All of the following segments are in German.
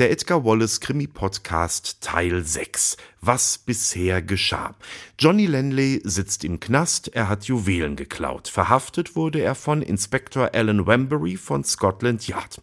Der Edgar Wallace Krimi Podcast Teil 6. Was bisher geschah. Johnny Lanley sitzt im Knast, er hat Juwelen geklaut. Verhaftet wurde er von Inspektor Alan Wembury von Scotland Yard.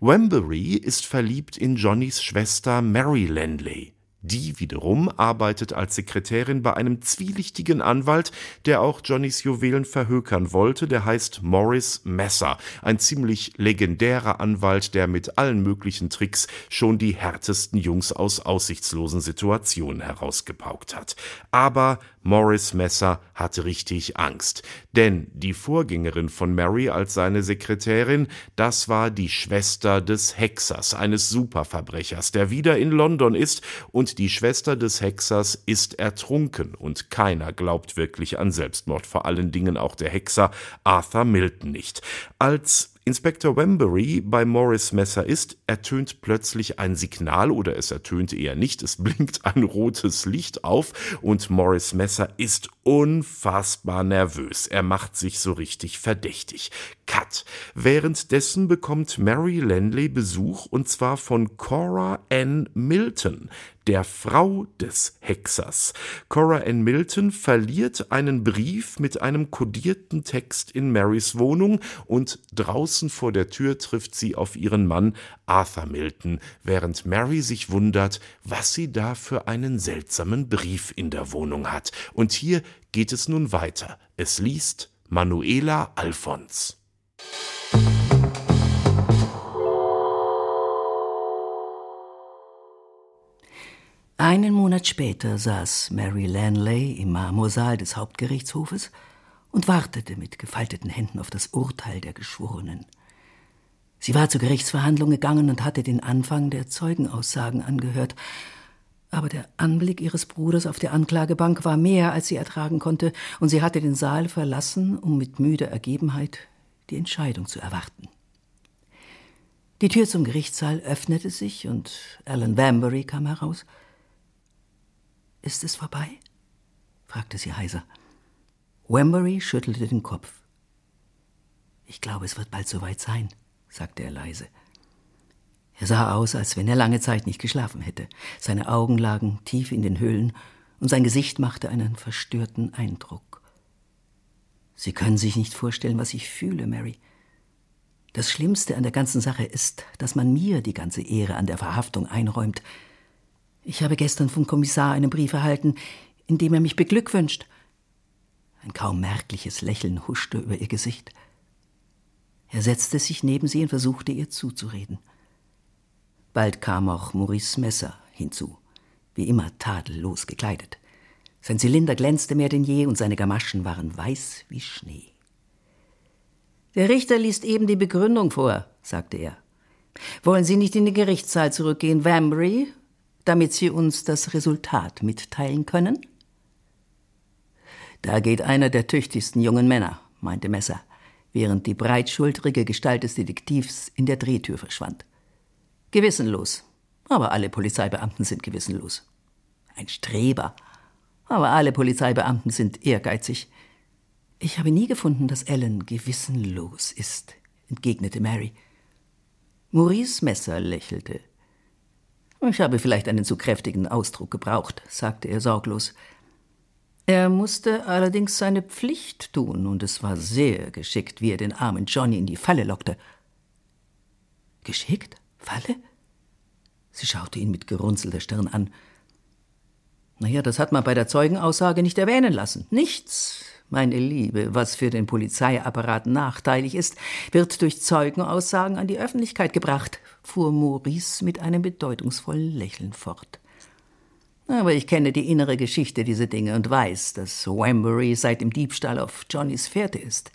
Wembury ist verliebt in Johnnys Schwester Mary Lanley. Die wiederum arbeitet als Sekretärin bei einem zwielichtigen Anwalt, der auch Johnnys Juwelen verhökern wollte, der heißt Morris Messer, ein ziemlich legendärer Anwalt, der mit allen möglichen Tricks schon die härtesten Jungs aus aussichtslosen Situationen herausgepaukt hat. Aber Morris Messer hatte richtig Angst, denn die Vorgängerin von Mary als seine Sekretärin, das war die Schwester des Hexers, eines Superverbrechers, der wieder in London ist, und die Schwester des Hexers ist ertrunken, und keiner glaubt wirklich an Selbstmord, vor allen Dingen auch der Hexer Arthur Milton nicht. Als Inspektor Wembury bei Morris Messer ist, ertönt plötzlich ein Signal oder es ertönt eher nicht, es blinkt ein rotes Licht auf und Morris Messer ist unfassbar nervös. Er macht sich so richtig verdächtig. Cut. Währenddessen bekommt Mary Lanley Besuch und zwar von Cora Ann Milton, der Frau des Hexers. Cora Ann Milton verliert einen Brief mit einem kodierten Text in Marys Wohnung und draußen vor der Tür trifft sie auf ihren Mann Arthur Milton, während Mary sich wundert, was sie da für einen seltsamen Brief in der Wohnung hat. Und hier geht es nun weiter. Es liest Manuela Alfons. Einen Monat später saß Mary Lanley im Marmorsaal des Hauptgerichtshofes und wartete mit gefalteten Händen auf das Urteil der Geschworenen. Sie war zur Gerichtsverhandlung gegangen und hatte den Anfang der Zeugenaussagen angehört, aber der Anblick ihres Bruders auf der Anklagebank war mehr, als sie ertragen konnte, und sie hatte den Saal verlassen, um mit müder Ergebenheit die Entscheidung zu erwarten. Die Tür zum Gerichtssaal öffnete sich und Alan Bambury kam heraus. Ist es vorbei? fragte sie heiser. Wembury schüttelte den Kopf. Ich glaube, es wird bald soweit sein, sagte er leise. Er sah aus, als wenn er lange Zeit nicht geschlafen hätte. Seine Augen lagen tief in den Höhlen und sein Gesicht machte einen verstörten Eindruck. Sie können sich nicht vorstellen, was ich fühle, Mary. Das Schlimmste an der ganzen Sache ist, dass man mir die ganze Ehre an der Verhaftung einräumt. Ich habe gestern vom Kommissar einen Brief erhalten, in dem er mich beglückwünscht. Ein kaum merkliches Lächeln huschte über ihr Gesicht. Er setzte sich neben sie und versuchte ihr zuzureden. Bald kam auch Maurice Messer hinzu, wie immer tadellos gekleidet. Sein Zylinder glänzte mehr denn je und seine Gamaschen waren weiß wie Schnee. Der Richter liest eben die Begründung vor, sagte er. Wollen Sie nicht in den Gerichtssaal zurückgehen, Wambry, damit Sie uns das Resultat mitteilen können? Da geht einer der tüchtigsten jungen Männer, meinte Messer, während die breitschultrige Gestalt des Detektivs in der Drehtür verschwand. Gewissenlos. Aber alle Polizeibeamten sind gewissenlos. Ein Streber. Aber alle Polizeibeamten sind ehrgeizig. Ich habe nie gefunden, dass Ellen gewissenlos ist, entgegnete Mary. Maurice Messer lächelte. Ich habe vielleicht einen zu kräftigen Ausdruck gebraucht, sagte er sorglos. Er musste allerdings seine Pflicht tun, und es war sehr geschickt, wie er den armen Johnny in die Falle lockte. Geschickt? Falle? Sie schaute ihn mit gerunzelter Stirn an. Naja, das hat man bei der Zeugenaussage nicht erwähnen lassen. Nichts, meine Liebe, was für den Polizeiapparat nachteilig ist, wird durch Zeugenaussagen an die Öffentlichkeit gebracht, fuhr Maurice mit einem bedeutungsvollen Lächeln fort. Aber ich kenne die innere Geschichte dieser Dinge und weiß, dass Wembury seit dem Diebstahl auf Johnnys Fährte ist.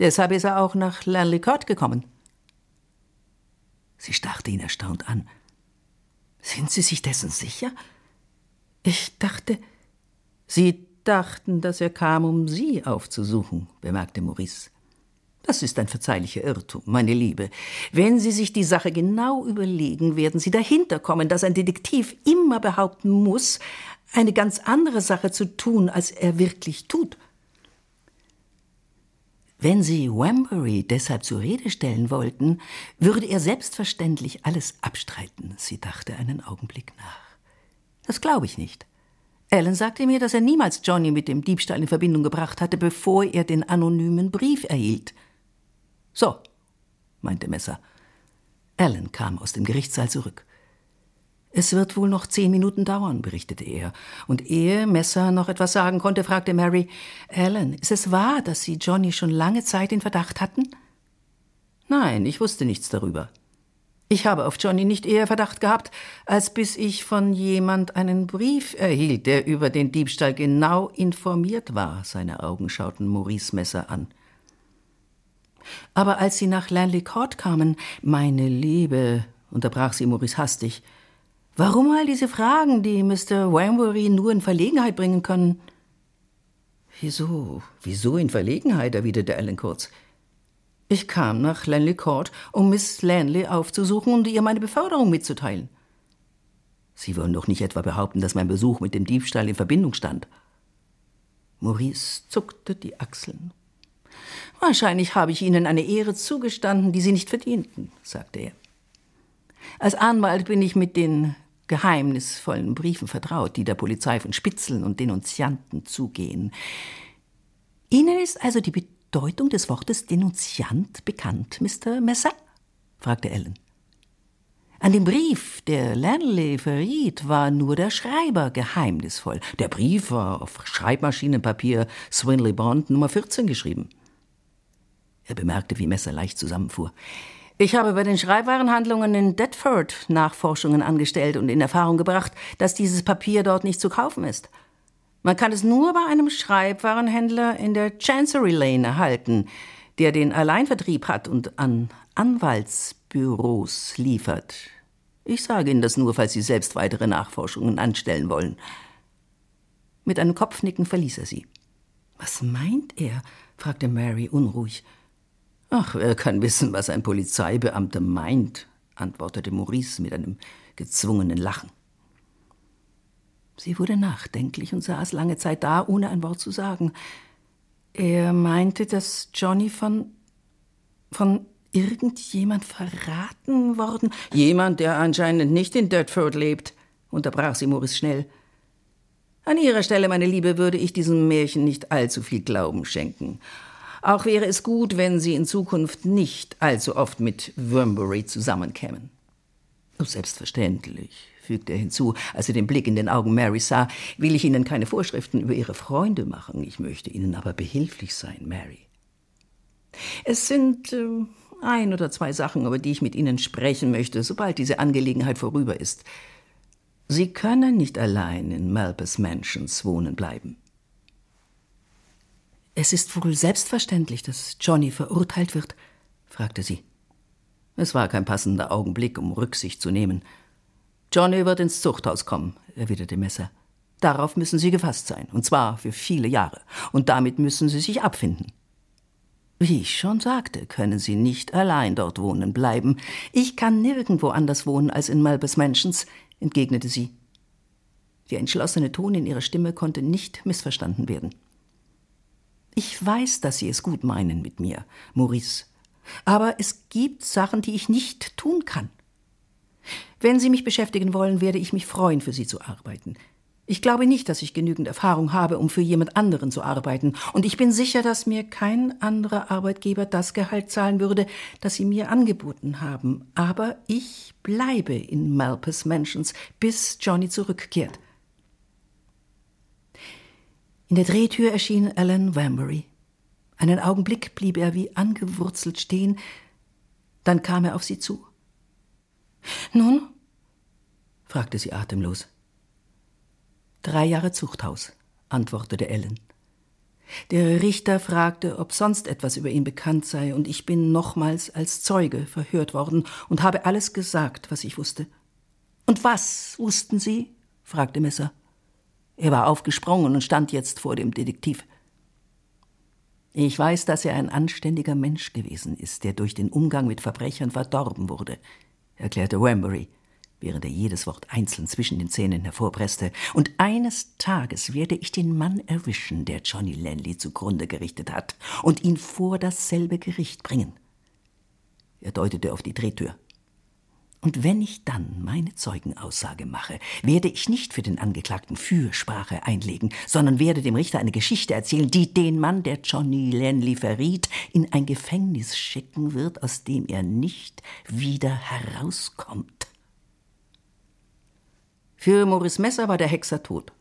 Deshalb ist er auch nach Lanley Court gekommen. Sie starrte ihn erstaunt an. Sind Sie sich dessen sicher? Ich dachte, Sie dachten, dass er kam, um Sie aufzusuchen, bemerkte Maurice. Das ist ein verzeihlicher Irrtum, meine Liebe. Wenn Sie sich die Sache genau überlegen, werden Sie dahinter kommen, dass ein Detektiv immer behaupten muss, eine ganz andere Sache zu tun, als er wirklich tut. Wenn Sie Wambury deshalb zur Rede stellen wollten, würde er selbstverständlich alles abstreiten. Sie dachte einen Augenblick nach. Das glaube ich nicht. Alan sagte mir, dass er niemals Johnny mit dem Diebstahl in Verbindung gebracht hatte, bevor er den anonymen Brief erhielt. So, meinte Messer. Alan kam aus dem Gerichtssaal zurück. Es wird wohl noch zehn Minuten dauern, berichtete er. Und ehe Messer noch etwas sagen konnte, fragte Mary, Alan, ist es wahr, dass Sie Johnny schon lange Zeit in Verdacht hatten? Nein, ich wusste nichts darüber. Ich habe auf Johnny nicht eher Verdacht gehabt, als bis ich von jemand einen Brief erhielt, der über den Diebstahl genau informiert war. Seine Augen schauten Maurice Messer an. Aber als Sie nach Lanley Court kamen, meine Liebe, unterbrach sie Maurice hastig, warum all diese Fragen, die Mr. Wambury nur in Verlegenheit bringen können? Wieso? Wieso in Verlegenheit? erwiderte Alan kurz. Ich kam nach Lanley Court, um Miss Lanley aufzusuchen und ihr meine Beförderung mitzuteilen. Sie wollen doch nicht etwa behaupten, dass mein Besuch mit dem Diebstahl in Verbindung stand. Maurice zuckte die Achseln. Wahrscheinlich habe ich Ihnen eine Ehre zugestanden, die Sie nicht verdienten, sagte er. Als Anwalt bin ich mit den geheimnisvollen Briefen vertraut, die der Polizei von Spitzeln und Denunzianten zugehen. Ihnen ist also die Bedeutung des Wortes Denunziant bekannt, Mr. Messer? fragte Ellen. An dem Brief, der Lanley verriet, war nur der Schreiber geheimnisvoll. Der Brief war auf Schreibmaschinenpapier Swinley Bond Nummer 14 geschrieben. Er bemerkte, wie Messer leicht zusammenfuhr. Ich habe bei den Schreibwarenhandlungen in Deptford Nachforschungen angestellt und in Erfahrung gebracht, dass dieses Papier dort nicht zu kaufen ist. Man kann es nur bei einem Schreibwarenhändler in der Chancery Lane erhalten, der den Alleinvertrieb hat und an Anwaltsbüros liefert. Ich sage Ihnen das nur, falls Sie selbst weitere Nachforschungen anstellen wollen. Mit einem Kopfnicken verließ er sie. Was meint er? fragte Mary unruhig. Ach, wer kann wissen, was ein Polizeibeamter meint, antwortete Maurice mit einem gezwungenen Lachen. Sie wurde nachdenklich und saß lange Zeit da, ohne ein Wort zu sagen. Er meinte, dass Johnny von von irgendjemand verraten worden. Jemand, der anscheinend nicht in Deptford lebt, unterbrach sie Maurice schnell. An Ihrer Stelle, meine Liebe, würde ich diesem Märchen nicht allzu viel Glauben schenken. Auch wäre es gut, wenn Sie in Zukunft nicht allzu oft mit Wormbury zusammenkämen. Selbstverständlich, fügte er hinzu, als er den Blick in den Augen Mary sah, will ich Ihnen keine Vorschriften über Ihre Freunde machen. Ich möchte Ihnen aber behilflich sein, Mary. Es sind äh, ein oder zwei Sachen, über die ich mit Ihnen sprechen möchte, sobald diese Angelegenheit vorüber ist. Sie können nicht allein in Malpas Mansions wohnen bleiben. Es ist wohl selbstverständlich, dass Johnny verurteilt wird? fragte sie. Es war kein passender Augenblick, um Rücksicht zu nehmen. Johnny wird ins Zuchthaus kommen, erwiderte Messer. Darauf müssen Sie gefasst sein, und zwar für viele Jahre. Und damit müssen Sie sich abfinden. Wie ich schon sagte, können Sie nicht allein dort wohnen bleiben. Ich kann nirgendwo anders wohnen als in Malbes Mansions, entgegnete sie. Der entschlossene Ton in ihrer Stimme konnte nicht missverstanden werden. Ich weiß, dass Sie es gut meinen mit mir, Maurice. Aber es gibt Sachen, die ich nicht tun kann. Wenn Sie mich beschäftigen wollen, werde ich mich freuen, für Sie zu arbeiten. Ich glaube nicht, dass ich genügend Erfahrung habe, um für jemand anderen zu arbeiten, und ich bin sicher, dass mir kein anderer Arbeitgeber das Gehalt zahlen würde, das Sie mir angeboten haben. Aber ich bleibe in Malpas Mansions, bis Johnny zurückkehrt. In der Drehtür erschien Alan Wambury. Einen Augenblick blieb er wie angewurzelt stehen, dann kam er auf sie zu. Nun? fragte sie atemlos. Drei Jahre Zuchthaus, antwortete Ellen. Der Richter fragte, ob sonst etwas über ihn bekannt sei, und ich bin nochmals als Zeuge verhört worden und habe alles gesagt, was ich wusste. Und was wussten Sie? fragte Messer. Er war aufgesprungen und stand jetzt vor dem Detektiv. Ich weiß, dass er ein anständiger Mensch gewesen ist, der durch den Umgang mit Verbrechern verdorben wurde, erklärte Wambury, während er jedes Wort einzeln zwischen den Zähnen hervorpresste. Und eines Tages werde ich den Mann erwischen, der Johnny Lanley zugrunde gerichtet hat, und ihn vor dasselbe Gericht bringen. Er deutete auf die Drehtür. Und wenn ich dann meine Zeugenaussage mache, werde ich nicht für den Angeklagten Fürsprache einlegen, sondern werde dem Richter eine Geschichte erzählen, die den Mann, der Johnny Lanley verriet, in ein Gefängnis schicken wird, aus dem er nicht wieder herauskommt. Für Maurice Messer war der Hexer tot.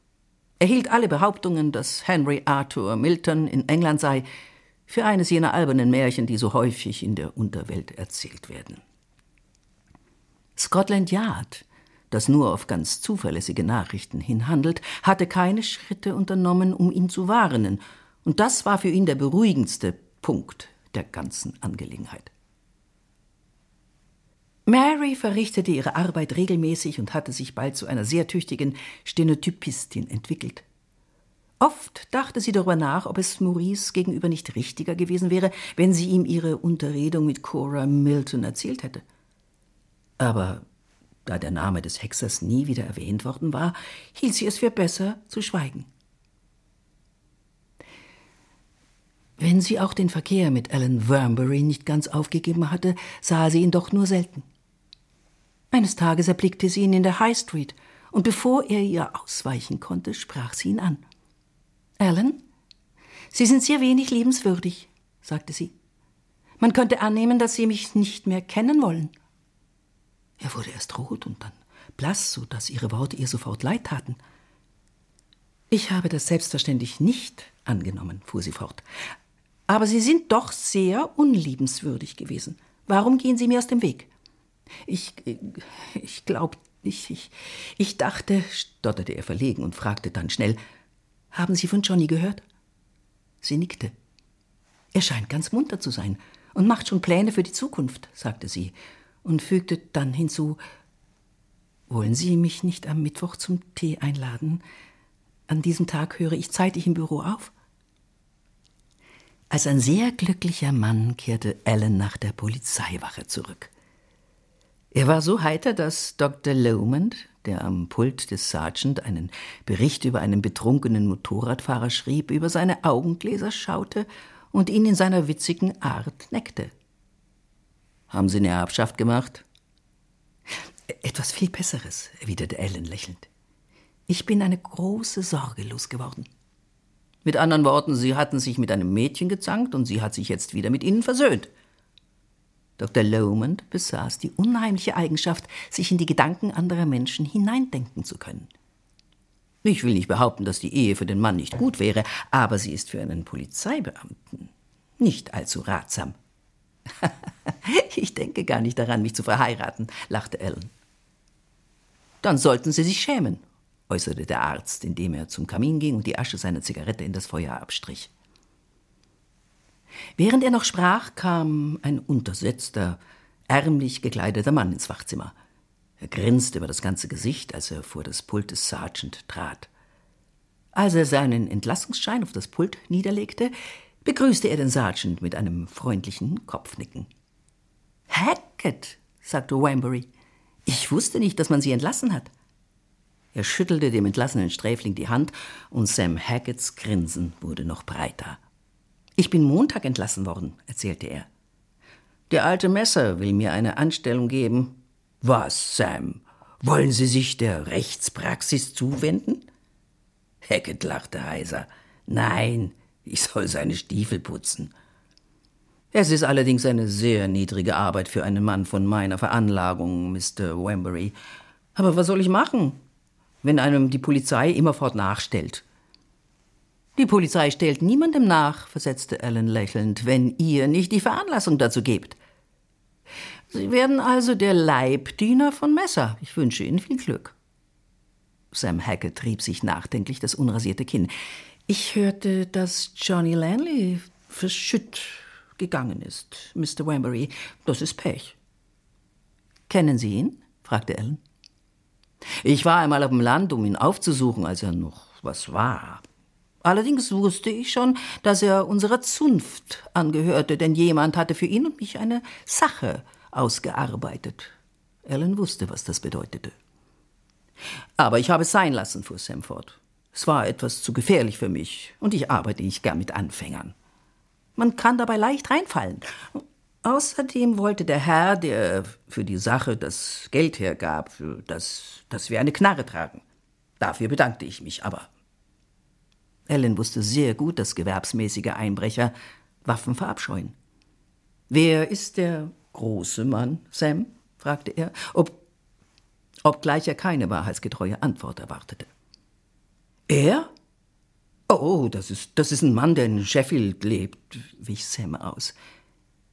Er hielt alle Behauptungen, dass Henry Arthur Milton in England sei, für eines jener albernen Märchen, die so häufig in der Unterwelt erzählt werden. Scotland Yard, das nur auf ganz zuverlässige Nachrichten hinhandelt, hatte keine Schritte unternommen, um ihn zu warnen, und das war für ihn der beruhigendste Punkt der ganzen Angelegenheit. Mary verrichtete ihre Arbeit regelmäßig und hatte sich bald zu einer sehr tüchtigen Stenotypistin entwickelt. Oft dachte sie darüber nach, ob es Maurice gegenüber nicht richtiger gewesen wäre, wenn sie ihm ihre Unterredung mit Cora Milton erzählt hätte. Aber da der Name des Hexers nie wieder erwähnt worden war, hielt sie es für besser zu schweigen. Wenn sie auch den Verkehr mit Alan Wormbury nicht ganz aufgegeben hatte, sah sie ihn doch nur selten. Eines Tages erblickte sie ihn in der High Street, und bevor er ihr ausweichen konnte, sprach sie ihn an. Alan, Sie sind sehr wenig liebenswürdig, sagte sie. Man könnte annehmen, dass Sie mich nicht mehr kennen wollen. Er wurde erst rot und dann blass, so dass ihre Worte ihr sofort leid taten. Ich habe das selbstverständlich nicht angenommen, fuhr sie fort. Aber Sie sind doch sehr unliebenswürdig gewesen. Warum gehen Sie mir aus dem Weg? Ich, ich glaube nicht, ich, ich dachte, stotterte er verlegen und fragte dann schnell, haben Sie von Johnny gehört? Sie nickte. Er scheint ganz munter zu sein und macht schon Pläne für die Zukunft, sagte sie und fügte dann hinzu Wollen Sie mich nicht am Mittwoch zum Tee einladen? An diesem Tag höre ich zeitig im Büro auf. Als ein sehr glücklicher Mann kehrte Alan nach der Polizeiwache zurück. Er war so heiter, dass Dr. Lomond, der am Pult des Sergeant einen Bericht über einen betrunkenen Motorradfahrer schrieb, über seine Augengläser schaute und ihn in seiner witzigen Art neckte. Haben Sie eine Erbschaft gemacht? Etwas viel Besseres, erwiderte Ellen lächelnd. Ich bin eine große Sorge losgeworden. Mit anderen Worten, Sie hatten sich mit einem Mädchen gezankt und sie hat sich jetzt wieder mit Ihnen versöhnt. Dr. Lomond besaß die unheimliche Eigenschaft, sich in die Gedanken anderer Menschen hineindenken zu können. Ich will nicht behaupten, dass die Ehe für den Mann nicht gut wäre, aber sie ist für einen Polizeibeamten nicht allzu ratsam. ich denke gar nicht daran, mich zu verheiraten, lachte Ellen. Dann sollten Sie sich schämen, äußerte der Arzt, indem er zum Kamin ging und die Asche seiner Zigarette in das Feuer abstrich. Während er noch sprach, kam ein untersetzter, ärmlich gekleideter Mann ins Wachzimmer. Er grinste über das ganze Gesicht, als er vor das Pult des Sergeant trat. Als er seinen Entlassungsschein auf das Pult niederlegte, begrüßte er den Sergeant mit einem freundlichen Kopfnicken. Hackett, sagte Wambury, ich wusste nicht, dass man Sie entlassen hat. Er schüttelte dem entlassenen Sträfling die Hand und Sam Hacketts Grinsen wurde noch breiter. Ich bin Montag entlassen worden, erzählte er. Der alte Messer will mir eine Anstellung geben. Was, Sam? Wollen Sie sich der Rechtspraxis zuwenden? Hackett lachte heiser. Nein, ich soll seine Stiefel putzen. Es ist allerdings eine sehr niedrige Arbeit für einen Mann von meiner Veranlagung, Mr. Wembury. Aber was soll ich machen, wenn einem die Polizei immerfort nachstellt? Die Polizei stellt niemandem nach, versetzte Alan lächelnd, wenn ihr nicht die Veranlassung dazu gebt. Sie werden also der Leibdiener von Messer. Ich wünsche Ihnen viel Glück. Sam Hackett trieb sich nachdenklich das unrasierte Kinn. Ich hörte, dass Johnny Lanley verschütt gegangen ist, Mr. Wambury. Das ist Pech. Kennen Sie ihn? fragte Ellen. Ich war einmal auf dem Land, um ihn aufzusuchen, als er noch was war. Allerdings wusste ich schon, dass er unserer Zunft angehörte, denn jemand hatte für ihn und mich eine Sache ausgearbeitet. Ellen wusste, was das bedeutete. Aber ich habe es sein lassen, fuhr Sam fort. Es war etwas zu gefährlich für mich, und ich arbeite nicht gern mit Anfängern. Man kann dabei leicht reinfallen. Außerdem wollte der Herr, der für die Sache das Geld hergab, dass, dass wir eine Knarre tragen. Dafür bedankte ich mich aber. Ellen wusste sehr gut, dass gewerbsmäßige Einbrecher Waffen verabscheuen. Wer ist der große Mann, Sam? fragte er, ob, obgleich er keine wahrheitsgetreue Antwort erwartete. Er? Oh, das ist, das ist ein Mann, der in Sheffield lebt, wich Sam aus.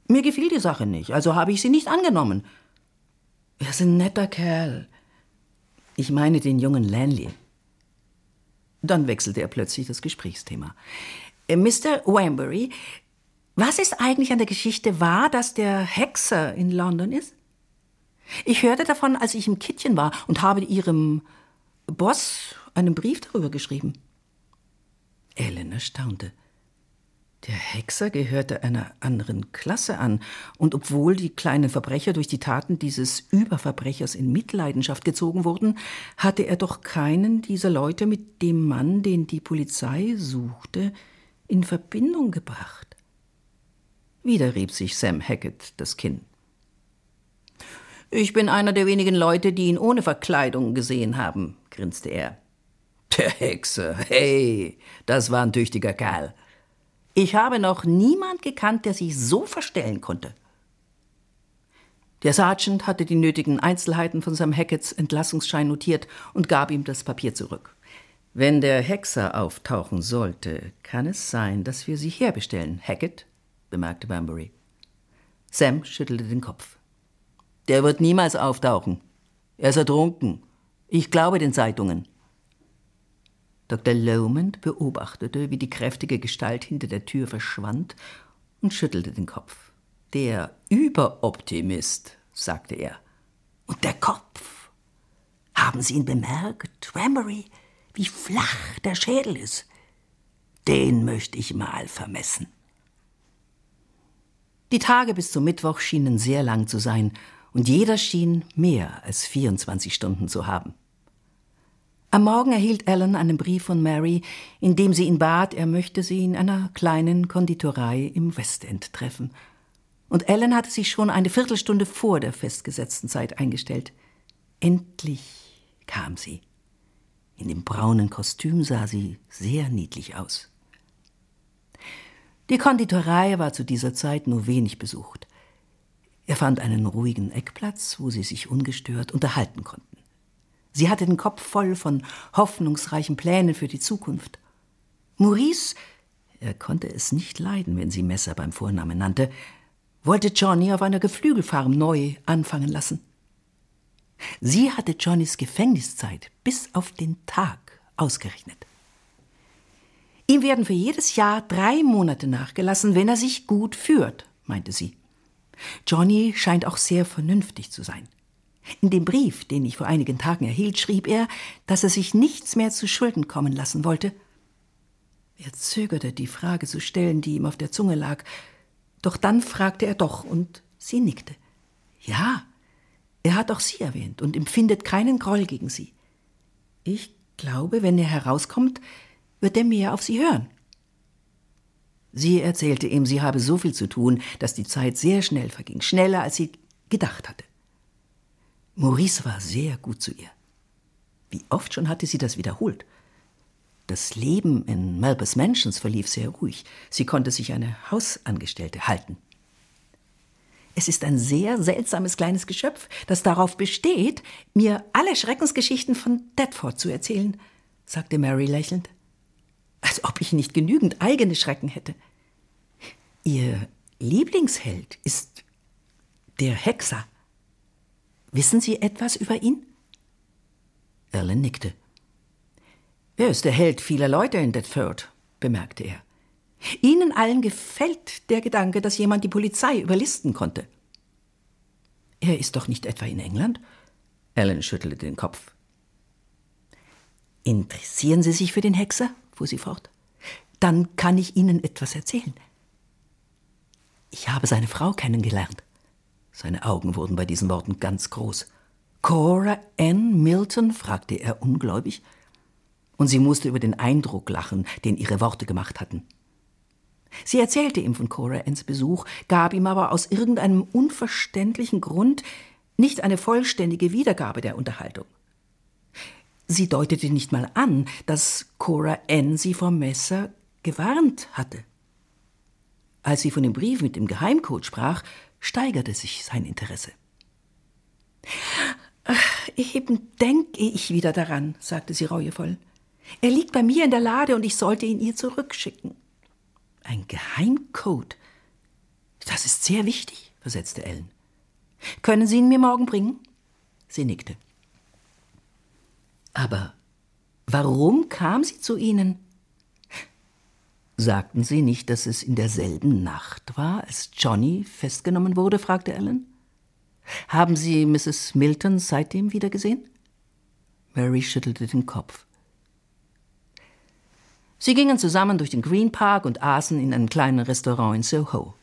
Mir gefiel die Sache nicht, also habe ich sie nicht angenommen. Er ist ein netter Kerl. Ich meine den jungen Lanley. Dann wechselte er plötzlich das Gesprächsthema. Äh, Mr. Wambury, was ist eigentlich an der Geschichte wahr, dass der Hexer in London ist? Ich hörte davon, als ich im Kittchen war und habe ihrem Boss einen Brief darüber geschrieben. Ellen erstaunte. Der Hexer gehörte einer anderen Klasse an, und obwohl die kleinen Verbrecher durch die Taten dieses Überverbrechers in Mitleidenschaft gezogen wurden, hatte er doch keinen dieser Leute mit dem Mann, den die Polizei suchte, in Verbindung gebracht. Wieder rieb sich Sam Hackett das Kinn. Ich bin einer der wenigen Leute, die ihn ohne Verkleidung gesehen haben, grinste er. Der Hexer, hey, das war ein tüchtiger Kerl. Ich habe noch niemand gekannt, der sich so verstellen konnte. Der Sergeant hatte die nötigen Einzelheiten von Sam Hacketts Entlassungsschein notiert und gab ihm das Papier zurück. Wenn der Hexer auftauchen sollte, kann es sein, dass wir sie herbestellen, Hackett, bemerkte Banbury. Sam schüttelte den Kopf. Der wird niemals auftauchen. Er ist ertrunken. Ich glaube den Zeitungen. Dr. Lomond beobachtete, wie die kräftige Gestalt hinter der Tür verschwand und schüttelte den Kopf. Der Überoptimist, sagte er. Und der Kopf. Haben Sie ihn bemerkt, Rambury, wie flach der Schädel ist? Den möchte ich mal vermessen. Die Tage bis zum Mittwoch schienen sehr lang zu sein, und jeder schien mehr als 24 Stunden zu haben. Am Morgen erhielt Ellen einen Brief von Mary, in dem sie ihn bat, er möchte sie in einer kleinen Konditorei im Westend treffen. Und Ellen hatte sich schon eine Viertelstunde vor der festgesetzten Zeit eingestellt. Endlich kam sie. In dem braunen Kostüm sah sie sehr niedlich aus. Die Konditorei war zu dieser Zeit nur wenig besucht. Er fand einen ruhigen Eckplatz, wo sie sich ungestört unterhalten konnten. Sie hatte den Kopf voll von hoffnungsreichen Plänen für die Zukunft. Maurice, er konnte es nicht leiden, wenn sie Messer beim Vornamen nannte, wollte Johnny auf einer Geflügelfarm neu anfangen lassen. Sie hatte Johnnys Gefängniszeit bis auf den Tag ausgerechnet. Ihm werden für jedes Jahr drei Monate nachgelassen, wenn er sich gut führt, meinte sie. Johnny scheint auch sehr vernünftig zu sein. In dem Brief, den ich vor einigen Tagen erhielt, schrieb er, dass er sich nichts mehr zu Schulden kommen lassen wollte. Er zögerte, die Frage zu stellen, die ihm auf der Zunge lag, doch dann fragte er doch, und sie nickte. Ja, er hat auch Sie erwähnt und empfindet keinen Groll gegen Sie. Ich glaube, wenn er herauskommt, wird er mehr auf Sie hören. Sie erzählte ihm, sie habe so viel zu tun, dass die Zeit sehr schnell verging, schneller als sie gedacht hatte. Maurice war sehr gut zu ihr. Wie oft schon hatte sie das wiederholt. Das Leben in Melbus Mansions verlief sehr ruhig. Sie konnte sich eine Hausangestellte halten. Es ist ein sehr seltsames kleines Geschöpf, das darauf besteht, mir alle Schreckensgeschichten von Deptford zu erzählen, sagte Mary lächelnd. Als ob ich nicht genügend eigene Schrecken hätte. Ihr Lieblingsheld ist der Hexer. Wissen Sie etwas über ihn? Ellen nickte. Er ist der Held vieler Leute in Detford, bemerkte er. Ihnen allen gefällt der Gedanke, dass jemand die Polizei überlisten konnte. Er ist doch nicht etwa in England? Ellen schüttelte den Kopf. Interessieren Sie sich für den Hexer? fuhr sie fort. Dann kann ich Ihnen etwas erzählen. Ich habe seine Frau kennengelernt. Seine Augen wurden bei diesen Worten ganz groß. Cora Ann Milton? fragte er ungläubig. Und sie musste über den Eindruck lachen, den ihre Worte gemacht hatten. Sie erzählte ihm von Cora Anns Besuch, gab ihm aber aus irgendeinem unverständlichen Grund nicht eine vollständige Wiedergabe der Unterhaltung. Sie deutete nicht mal an, dass Cora Ann sie vom Messer gewarnt hatte. Als sie von dem Brief mit dem Geheimcode sprach, steigerte sich sein Interesse. Eben denke ich wieder daran, sagte sie reuevoll. Er liegt bei mir in der Lade und ich sollte ihn ihr zurückschicken. Ein Geheimcode? Das ist sehr wichtig, versetzte Ellen. Können Sie ihn mir morgen bringen? Sie nickte. Aber warum kam sie zu Ihnen? Sagten Sie nicht, dass es in derselben Nacht war, als Johnny festgenommen wurde? fragte Ellen. Haben Sie Mrs. Milton seitdem wiedergesehen? Mary schüttelte den Kopf. Sie gingen zusammen durch den Green Park und aßen in einem kleinen Restaurant in Soho.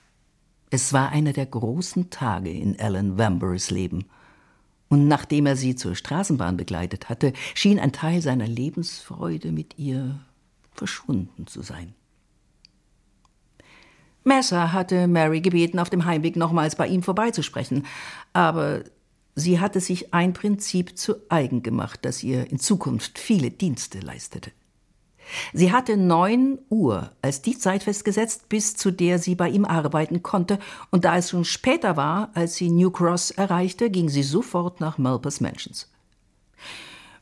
Es war einer der großen Tage in Ellen Wamburys Leben – und nachdem er sie zur Straßenbahn begleitet hatte, schien ein Teil seiner Lebensfreude mit ihr verschwunden zu sein. Messer hatte Mary gebeten, auf dem Heimweg nochmals bei ihm vorbeizusprechen, aber sie hatte sich ein Prinzip zu eigen gemacht, das ihr in Zukunft viele Dienste leistete. Sie hatte neun Uhr als die Zeit festgesetzt, bis zu der sie bei ihm arbeiten konnte, und da es schon später war, als sie New Cross erreichte, ging sie sofort nach Malpers Mansions.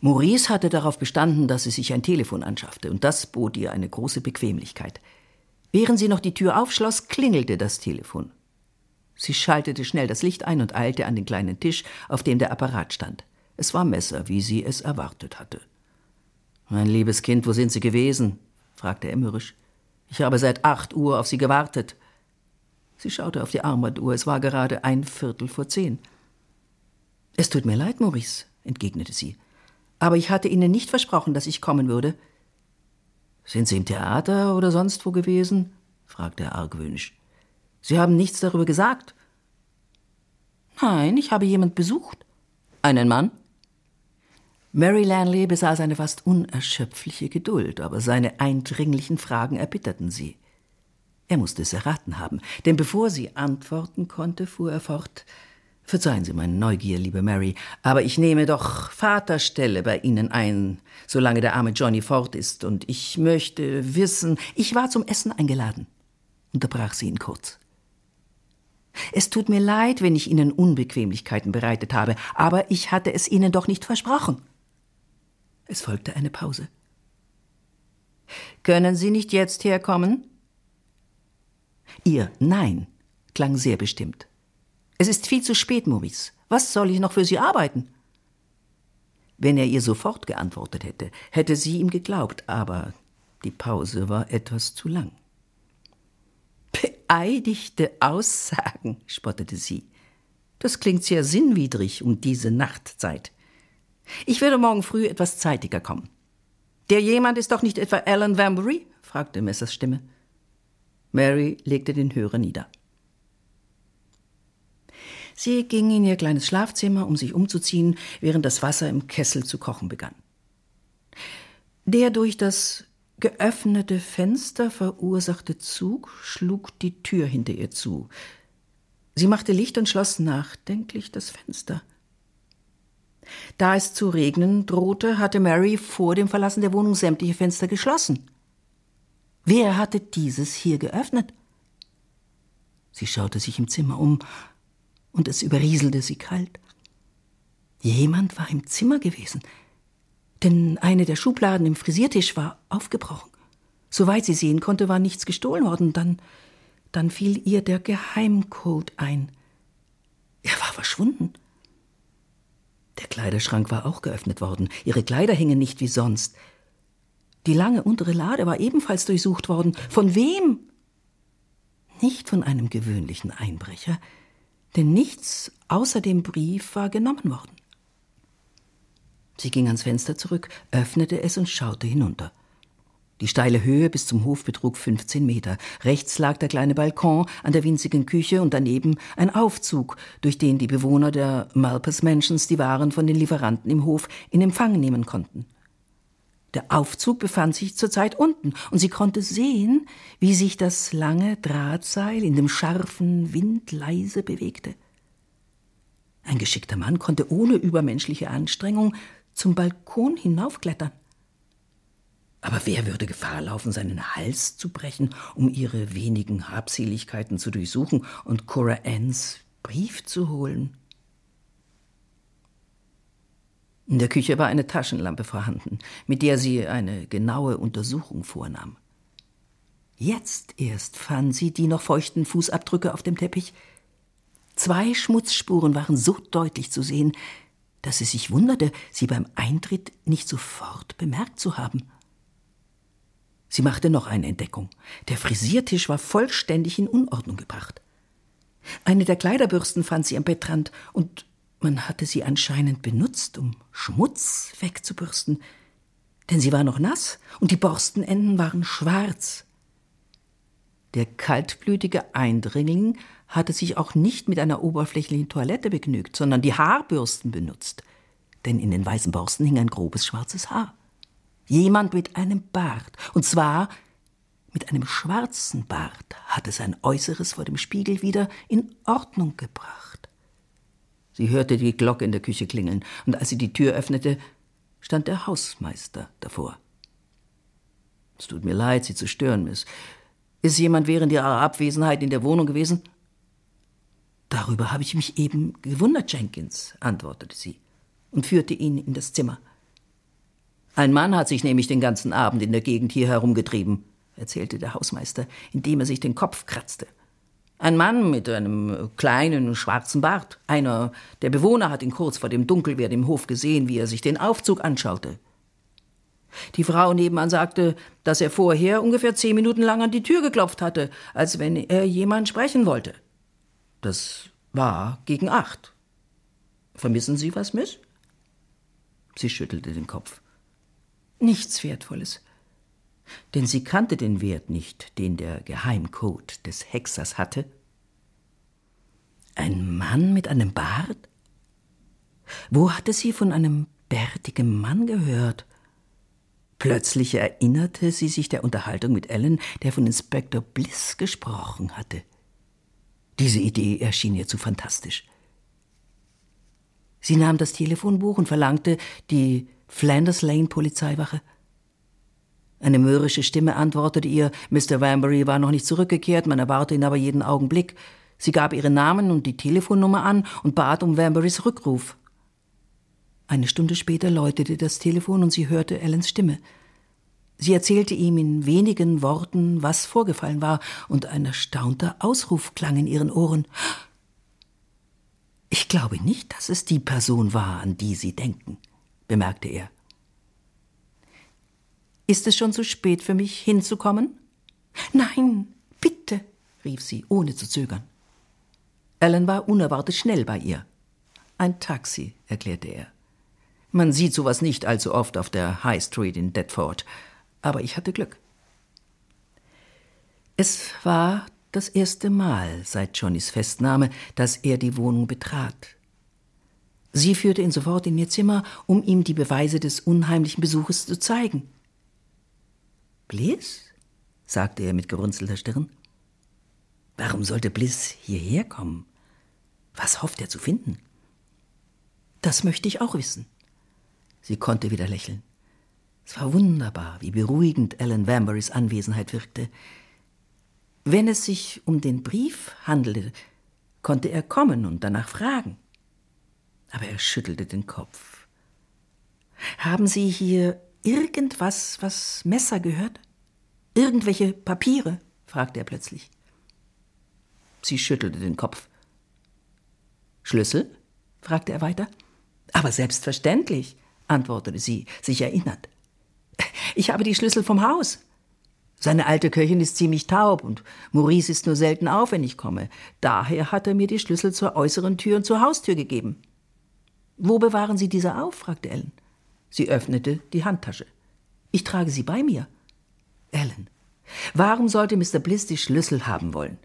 Maurice hatte darauf bestanden, dass sie sich ein Telefon anschaffte, und das bot ihr eine große Bequemlichkeit. Während sie noch die Tür aufschloss, klingelte das Telefon. Sie schaltete schnell das Licht ein und eilte an den kleinen Tisch, auf dem der Apparat stand. Es war Messer, wie sie es erwartet hatte. Mein liebes Kind, wo sind Sie gewesen? fragte er mürrisch. Ich habe seit acht Uhr auf Sie gewartet. Sie schaute auf die Armbanduhr. Es war gerade ein Viertel vor zehn. Es tut mir leid, Maurice, entgegnete sie. Aber ich hatte Ihnen nicht versprochen, dass ich kommen würde. Sind Sie im Theater oder sonst wo gewesen? fragte er argwöhnisch. Sie haben nichts darüber gesagt. Nein, ich habe jemand besucht. Einen Mann? Mary Lanley besaß eine fast unerschöpfliche Geduld, aber seine eindringlichen Fragen erbitterten sie. Er musste es erraten haben, denn bevor sie antworten konnte, fuhr er fort Verzeihen Sie meine Neugier, liebe Mary, aber ich nehme doch Vaterstelle bei Ihnen ein, solange der arme Johnny fort ist, und ich möchte wissen. Ich war zum Essen eingeladen, unterbrach sie ihn kurz. Es tut mir leid, wenn ich Ihnen Unbequemlichkeiten bereitet habe, aber ich hatte es Ihnen doch nicht versprochen. Es folgte eine Pause. Können Sie nicht jetzt herkommen? Ihr Nein klang sehr bestimmt. Es ist viel zu spät, Maurice. Was soll ich noch für Sie arbeiten? Wenn er ihr sofort geantwortet hätte, hätte sie ihm geglaubt, aber die Pause war etwas zu lang. Beeidigte Aussagen, spottete sie. Das klingt sehr sinnwidrig um diese Nachtzeit. Ich werde morgen früh etwas zeitiger kommen. Der jemand ist doch nicht etwa Alan Vanbury? fragte Messers Stimme. Mary legte den Hörer nieder. Sie ging in ihr kleines Schlafzimmer, um sich umzuziehen, während das Wasser im Kessel zu kochen begann. Der durch das geöffnete Fenster verursachte Zug schlug die Tür hinter ihr zu. Sie machte Licht und schloss nachdenklich das Fenster. Da es zu regnen drohte, hatte Mary vor dem Verlassen der Wohnung sämtliche Fenster geschlossen. Wer hatte dieses hier geöffnet? Sie schaute sich im Zimmer um, und es überrieselte sie kalt. Jemand war im Zimmer gewesen, denn eine der Schubladen im Frisiertisch war aufgebrochen. Soweit sie sehen konnte, war nichts gestohlen worden. Dann, dann fiel ihr der Geheimcode ein. Er war verschwunden. Der Kleiderschrank war auch geöffnet worden. Ihre Kleider hingen nicht wie sonst. Die lange untere Lade war ebenfalls durchsucht worden. Von wem? Nicht von einem gewöhnlichen Einbrecher, denn nichts außer dem Brief war genommen worden. Sie ging ans Fenster zurück, öffnete es und schaute hinunter. Die steile Höhe bis zum Hof betrug 15 Meter. Rechts lag der kleine Balkon an der winzigen Küche und daneben ein Aufzug, durch den die Bewohner der Malpas Mansions die Waren von den Lieferanten im Hof in Empfang nehmen konnten. Der Aufzug befand sich zurzeit unten, und sie konnte sehen, wie sich das lange Drahtseil in dem scharfen Wind leise bewegte. Ein geschickter Mann konnte ohne übermenschliche Anstrengung zum Balkon hinaufklettern. Aber wer würde Gefahr laufen, seinen Hals zu brechen, um ihre wenigen Habseligkeiten zu durchsuchen und Cora Anns Brief zu holen? In der Küche war eine Taschenlampe vorhanden, mit der sie eine genaue Untersuchung vornahm. Jetzt erst fand sie die noch feuchten Fußabdrücke auf dem Teppich. Zwei Schmutzspuren waren so deutlich zu sehen, dass sie sich wunderte, sie beim Eintritt nicht sofort bemerkt zu haben. Sie machte noch eine Entdeckung. Der Frisiertisch war vollständig in Unordnung gebracht. Eine der Kleiderbürsten fand sie am Bettrand und man hatte sie anscheinend benutzt, um Schmutz wegzubürsten, denn sie war noch nass und die Borstenenden waren schwarz. Der kaltblütige Eindringling hatte sich auch nicht mit einer oberflächlichen Toilette begnügt, sondern die Haarbürsten benutzt, denn in den weißen Borsten hing ein grobes schwarzes Haar. Jemand mit einem Bart, und zwar mit einem schwarzen Bart, hatte sein Äußeres vor dem Spiegel wieder in Ordnung gebracht. Sie hörte die Glocke in der Küche klingeln, und als sie die Tür öffnete, stand der Hausmeister davor. Es tut mir leid, Sie zu stören, Miss. Ist jemand während Ihrer Abwesenheit in der Wohnung gewesen? Darüber habe ich mich eben gewundert, Jenkins, antwortete sie und führte ihn in das Zimmer. Ein Mann hat sich nämlich den ganzen Abend in der Gegend hier herumgetrieben, erzählte der Hausmeister, indem er sich den Kopf kratzte. Ein Mann mit einem kleinen schwarzen Bart. Einer der Bewohner hat ihn kurz vor dem Dunkelwerden im Hof gesehen, wie er sich den Aufzug anschaute. Die Frau nebenan sagte, dass er vorher ungefähr zehn Minuten lang an die Tür geklopft hatte, als wenn er jemand sprechen wollte. Das war gegen acht. Vermissen Sie was, Miss? Sie schüttelte den Kopf. Nichts Wertvolles denn sie kannte den Wert nicht, den der Geheimcode des Hexers hatte. Ein Mann mit einem Bart? Wo hatte sie von einem bärtigen Mann gehört? Plötzlich erinnerte sie sich der Unterhaltung mit Ellen, der von Inspektor Bliss gesprochen hatte. Diese Idee erschien ihr zu fantastisch. Sie nahm das Telefonbuch und verlangte die Flanders Lane Polizeiwache. Eine mürrische Stimme antwortete ihr, Mr. Vanbury war noch nicht zurückgekehrt, man erwarte ihn aber jeden Augenblick. Sie gab ihren Namen und die Telefonnummer an und bat um Vanburys Rückruf. Eine Stunde später läutete das Telefon und sie hörte Ellens Stimme. Sie erzählte ihm in wenigen Worten, was vorgefallen war, und ein erstaunter Ausruf klang in ihren Ohren. Ich glaube nicht, dass es die Person war, an die Sie denken, bemerkte er. Ist es schon zu spät für mich, hinzukommen? Nein, bitte, rief sie, ohne zu zögern. Ellen war unerwartet schnell bei ihr. Ein Taxi, erklärte er. Man sieht sowas nicht allzu oft auf der High Street in Deptford, aber ich hatte Glück. Es war das erste Mal seit Johnnys Festnahme, dass er die Wohnung betrat. Sie führte ihn sofort in ihr Zimmer, um ihm die Beweise des unheimlichen Besuches zu zeigen. Bliss? sagte er mit gerunzelter Stirn. Warum sollte Bliss hierher kommen? Was hofft er zu finden? Das möchte ich auch wissen. Sie konnte wieder lächeln. Es war wunderbar, wie beruhigend Ellen Vanburys Anwesenheit wirkte. Wenn es sich um den Brief handelte, konnte er kommen und danach fragen. Aber er schüttelte den Kopf. Haben Sie hier irgendwas, was Messer gehört? Irgendwelche Papiere? fragte er plötzlich. Sie schüttelte den Kopf. Schlüssel? fragte er weiter. Aber selbstverständlich, antwortete sie, sich erinnernd. Ich habe die Schlüssel vom Haus. Seine alte Köchin ist ziemlich taub und Maurice ist nur selten auf, wenn ich komme. Daher hat er mir die Schlüssel zur äußeren Tür und zur Haustür gegeben. Wo bewahren Sie diese auf? fragte Ellen. Sie öffnete die Handtasche. Ich trage sie bei mir. Ellen, warum sollte Mr. Bliss die Schlüssel haben wollen?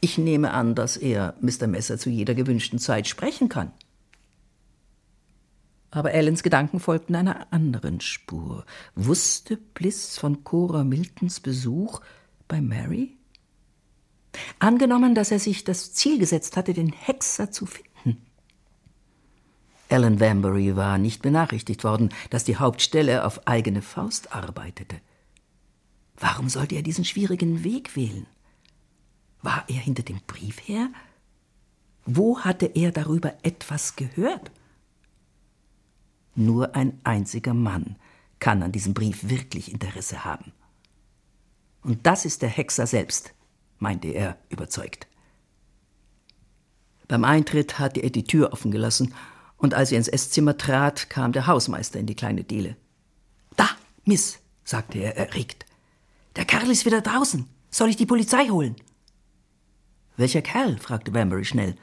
Ich nehme an, dass er Mr. Messer zu jeder gewünschten Zeit sprechen kann. Aber Ellens Gedanken folgten einer anderen Spur. Wusste Bliss von Cora Miltons Besuch bei Mary? Angenommen, dass er sich das Ziel gesetzt hatte, den Hexer zu finden. Alan Vanbury war nicht benachrichtigt worden, dass die Hauptstelle auf eigene Faust arbeitete. Warum sollte er diesen schwierigen Weg wählen? War er hinter dem Brief her? Wo hatte er darüber etwas gehört? Nur ein einziger Mann kann an diesem Brief wirklich Interesse haben. Und das ist der Hexer selbst, meinte er überzeugt. Beim Eintritt hatte er die Tür offen gelassen, und als er ins Esszimmer trat, kam der Hausmeister in die kleine Diele. Da, Miss, sagte er erregt. Der Kerl ist wieder draußen. Soll ich die Polizei holen? Welcher Kerl? fragte Banbury schnell.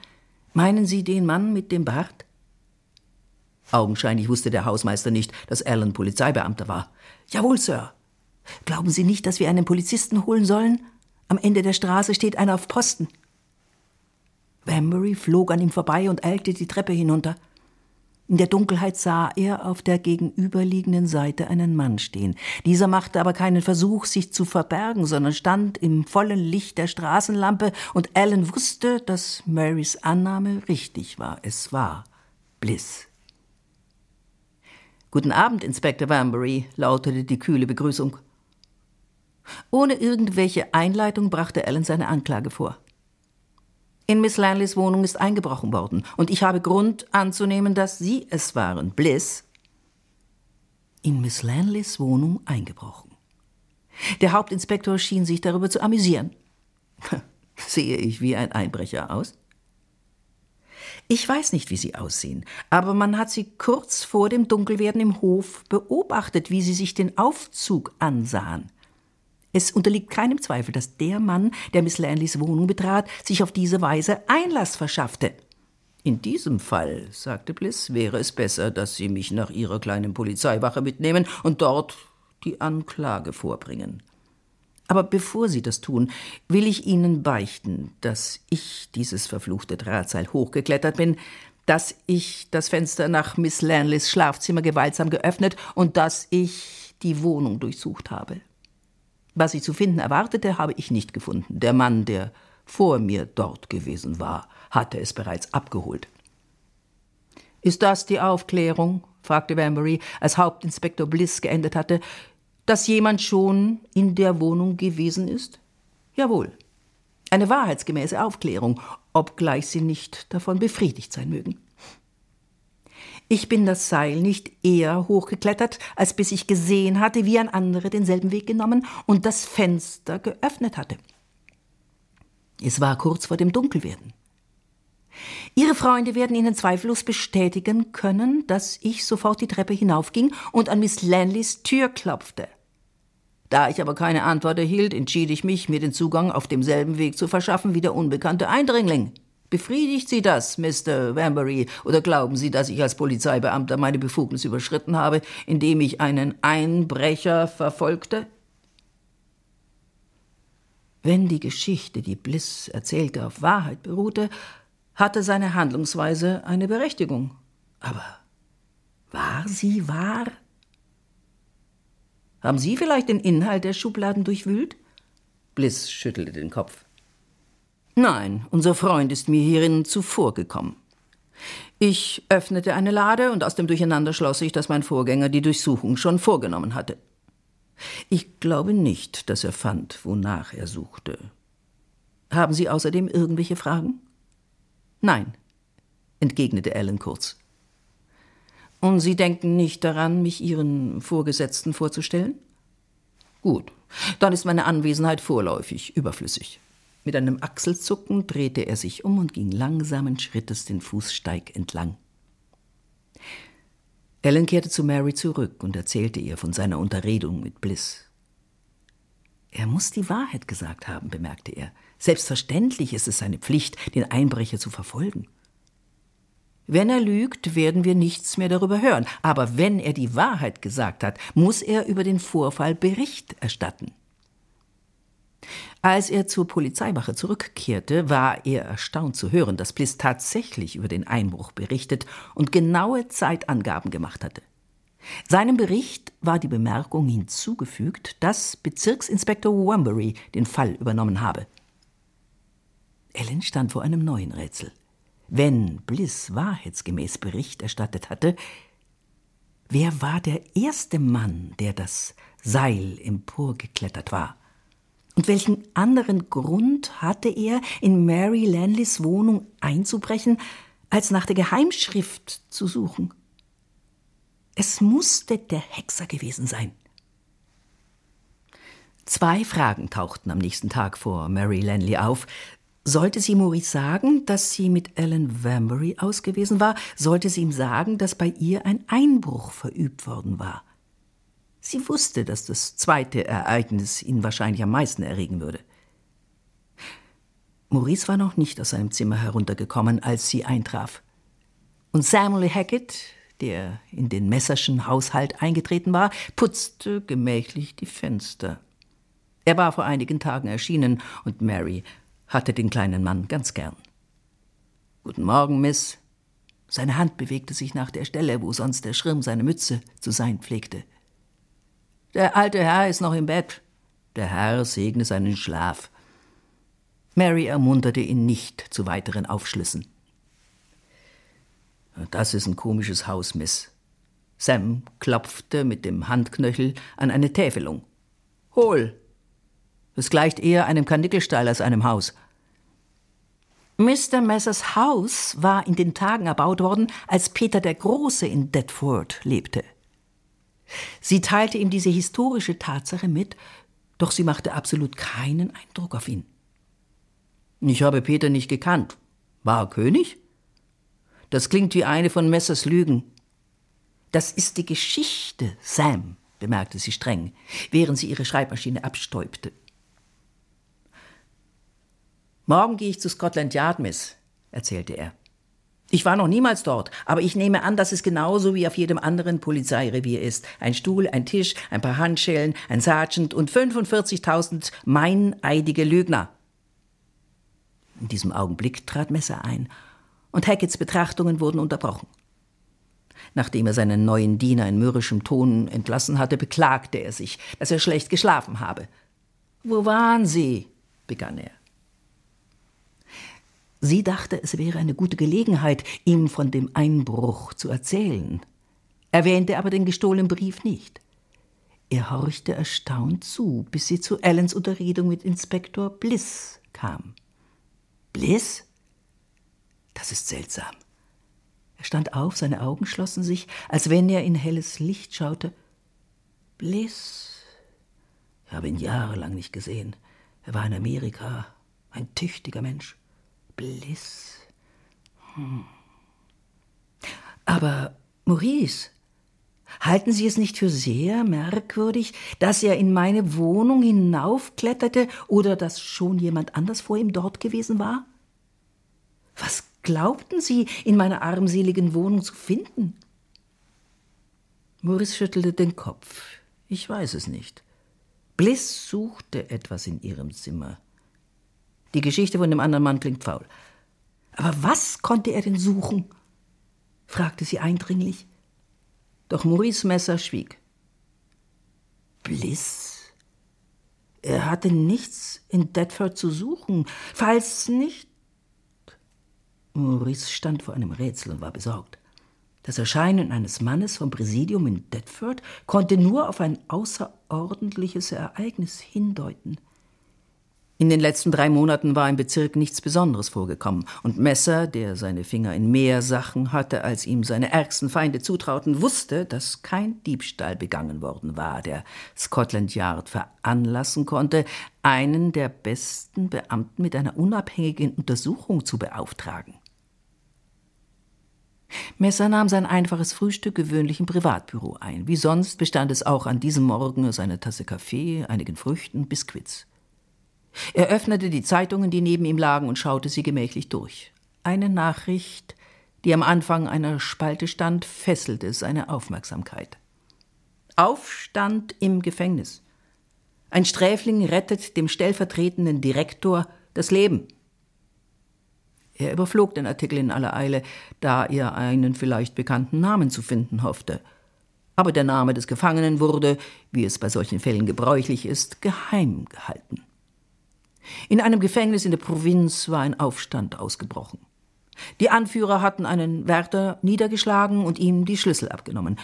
Meinen Sie den Mann mit dem Bart? Augenscheinlich wusste der Hausmeister nicht, dass Alan Polizeibeamter war. Jawohl, Sir. Glauben Sie nicht, dass wir einen Polizisten holen sollen? Am Ende der Straße steht einer auf Posten. Banbury flog an ihm vorbei und eilte die Treppe hinunter. In der Dunkelheit sah er auf der gegenüberliegenden Seite einen Mann stehen. Dieser machte aber keinen Versuch, sich zu verbergen, sondern stand im vollen Licht der Straßenlampe, und Alan wusste, dass Marys Annahme richtig war. Es war Bliss. Guten Abend, Inspektor Vanbury, lautete die kühle Begrüßung. Ohne irgendwelche Einleitung brachte Alan seine Anklage vor. In Miss Lanleys Wohnung ist eingebrochen worden, und ich habe Grund anzunehmen, dass Sie es waren, Bliss. In Miss Lanleys Wohnung eingebrochen. Der Hauptinspektor schien sich darüber zu amüsieren. Sehe ich wie ein Einbrecher aus? Ich weiß nicht, wie sie aussehen, aber man hat sie kurz vor dem Dunkelwerden im Hof beobachtet, wie sie sich den Aufzug ansahen. Es unterliegt keinem Zweifel, dass der Mann, der Miss Lanleys Wohnung betrat, sich auf diese Weise Einlass verschaffte. In diesem Fall, sagte Bliss, wäre es besser, dass Sie mich nach Ihrer kleinen Polizeiwache mitnehmen und dort die Anklage vorbringen. Aber bevor Sie das tun, will ich Ihnen beichten, dass ich dieses verfluchte Drahtseil hochgeklettert bin, dass ich das Fenster nach Miss Lanleys Schlafzimmer gewaltsam geöffnet und dass ich die Wohnung durchsucht habe. Was ich zu finden erwartete, habe ich nicht gefunden. Der Mann, der vor mir dort gewesen war, hatte es bereits abgeholt. Ist das die Aufklärung? fragte Vanbury, als Hauptinspektor Bliss geendet hatte, dass jemand schon in der Wohnung gewesen ist? Jawohl. Eine wahrheitsgemäße Aufklärung, obgleich Sie nicht davon befriedigt sein mögen. Ich bin das Seil nicht eher hochgeklettert, als bis ich gesehen hatte, wie ein anderer denselben Weg genommen und das Fenster geöffnet hatte. Es war kurz vor dem Dunkelwerden. Ihre Freunde werden Ihnen zweifellos bestätigen können, dass ich sofort die Treppe hinaufging und an Miss Lanleys Tür klopfte. Da ich aber keine Antwort erhielt, entschied ich mich, mir den Zugang auf demselben Weg zu verschaffen wie der unbekannte Eindringling. Befriedigt Sie das, Mr. Vanbury, oder glauben Sie, dass ich als Polizeibeamter meine Befugnis überschritten habe, indem ich einen Einbrecher verfolgte? Wenn die Geschichte, die Bliss erzählte, auf Wahrheit beruhte, hatte seine Handlungsweise eine Berechtigung. Aber war sie wahr? Haben Sie vielleicht den Inhalt der Schubladen durchwühlt? Bliss schüttelte den Kopf. Nein, unser Freund ist mir hierin zuvorgekommen. Ich öffnete eine Lade und aus dem Durcheinander schloss ich, dass mein Vorgänger die Durchsuchung schon vorgenommen hatte. Ich glaube nicht, dass er fand, wonach er suchte. Haben Sie außerdem irgendwelche Fragen? Nein, entgegnete Alan kurz. Und Sie denken nicht daran, mich Ihren Vorgesetzten vorzustellen? Gut, dann ist meine Anwesenheit vorläufig überflüssig. Mit einem Achselzucken drehte er sich um und ging langsamen Schrittes den Fußsteig entlang. Ellen kehrte zu Mary zurück und erzählte ihr von seiner Unterredung mit Bliss. Er muss die Wahrheit gesagt haben, bemerkte er. Selbstverständlich ist es seine Pflicht, den Einbrecher zu verfolgen. Wenn er lügt, werden wir nichts mehr darüber hören. Aber wenn er die Wahrheit gesagt hat, muss er über den Vorfall Bericht erstatten. Als er zur Polizeiwache zurückkehrte, war er erstaunt zu hören, dass Bliss tatsächlich über den Einbruch berichtet und genaue Zeitangaben gemacht hatte. Seinem Bericht war die Bemerkung hinzugefügt, dass Bezirksinspektor Wambury den Fall übernommen habe. Ellen stand vor einem neuen Rätsel. Wenn Bliss wahrheitsgemäß Bericht erstattet hatte, wer war der erste Mann, der das Seil emporgeklettert war? Und welchen anderen Grund hatte er, in Mary Lanleys Wohnung einzubrechen, als nach der Geheimschrift zu suchen? Es musste der Hexer gewesen sein. Zwei Fragen tauchten am nächsten Tag vor Mary Lanley auf. Sollte sie Maurice sagen, dass sie mit Ellen Vanbury ausgewiesen war? Sollte sie ihm sagen, dass bei ihr ein Einbruch verübt worden war? Sie wusste, dass das zweite Ereignis ihn wahrscheinlich am meisten erregen würde. Maurice war noch nicht aus seinem Zimmer heruntergekommen, als sie eintraf. Und Samuel Hackett, der in den Messerschen Haushalt eingetreten war, putzte gemächlich die Fenster. Er war vor einigen Tagen erschienen, und Mary hatte den kleinen Mann ganz gern. Guten Morgen, Miss. Seine Hand bewegte sich nach der Stelle, wo sonst der Schirm seiner Mütze zu sein pflegte. Der alte Herr ist noch im Bett. Der Herr segne seinen Schlaf. Mary ermunterte ihn nicht zu weiteren Aufschlüssen. Das ist ein komisches Haus, Miss. Sam klopfte mit dem Handknöchel an eine Täfelung. Hohl. Es gleicht eher einem Karnickelstall als einem Haus. Mr. Messers Haus war in den Tagen erbaut worden, als Peter der Große in Deptford lebte. Sie teilte ihm diese historische Tatsache mit, doch sie machte absolut keinen Eindruck auf ihn. Ich habe Peter nicht gekannt. War er König? Das klingt wie eine von Messers Lügen. Das ist die Geschichte, Sam, bemerkte sie streng, während sie ihre Schreibmaschine abstäubte. Morgen gehe ich zu Scotland Yard, Miss, erzählte er. Ich war noch niemals dort, aber ich nehme an, dass es genauso wie auf jedem anderen Polizeirevier ist. Ein Stuhl, ein Tisch, ein paar Handschellen, ein Sergeant und 45.000 meineidige Lügner. In diesem Augenblick trat Messer ein und Hacketts Betrachtungen wurden unterbrochen. Nachdem er seinen neuen Diener in mürrischem Ton entlassen hatte, beklagte er sich, dass er schlecht geschlafen habe. Wo waren Sie? begann er. Sie dachte, es wäre eine gute Gelegenheit, ihm von dem Einbruch zu erzählen, erwähnte aber den gestohlenen Brief nicht. Er horchte erstaunt zu, bis sie zu Allens Unterredung mit Inspektor Bliss kam. Bliss? Das ist seltsam. Er stand auf, seine Augen schlossen sich, als wenn er in helles Licht schaute. Bliss. Ich habe ihn jahrelang nicht gesehen. Er war in Amerika, ein tüchtiger Mensch. Bliss. Hm. Aber Maurice, halten Sie es nicht für sehr merkwürdig, dass er in meine Wohnung hinaufkletterte oder dass schon jemand anders vor ihm dort gewesen war? Was glaubten Sie in meiner armseligen Wohnung zu finden? Maurice schüttelte den Kopf. Ich weiß es nicht. Bliss suchte etwas in ihrem Zimmer. Die Geschichte von dem anderen Mann klingt faul. Aber was konnte er denn suchen? fragte sie eindringlich. Doch Maurice Messer schwieg. Bliss? Er hatte nichts in Deptford zu suchen. Falls nicht. Maurice stand vor einem Rätsel und war besorgt. Das Erscheinen eines Mannes vom Präsidium in Deptford konnte nur auf ein außerordentliches Ereignis hindeuten. In den letzten drei Monaten war im Bezirk nichts Besonderes vorgekommen, und Messer, der seine Finger in mehr Sachen hatte, als ihm seine ärgsten Feinde zutrauten, wusste, dass kein Diebstahl begangen worden war, der Scotland Yard veranlassen konnte, einen der besten Beamten mit einer unabhängigen Untersuchung zu beauftragen. Messer nahm sein einfaches Frühstück gewöhnlich im Privatbüro ein. Wie sonst bestand es auch an diesem Morgen aus einer Tasse Kaffee, einigen Früchten, Biskuits. Er öffnete die Zeitungen, die neben ihm lagen, und schaute sie gemächlich durch. Eine Nachricht die am Anfang einer Spalte stand, fesselte seine Aufmerksamkeit. Aufstand im Gefängnis. Ein Sträfling rettet dem stellvertretenden Direktor das Leben. Er überflog den Artikel in aller Eile, da er einen vielleicht bekannten Namen zu finden hoffte. Aber der Name des Gefangenen wurde, wie es bei solchen Fällen gebräuchlich ist, geheim gehalten. In einem Gefängnis in der Provinz war ein Aufstand ausgebrochen. Die Anführer hatten einen Wärter niedergeschlagen und ihm die Schlüssel abgenommen.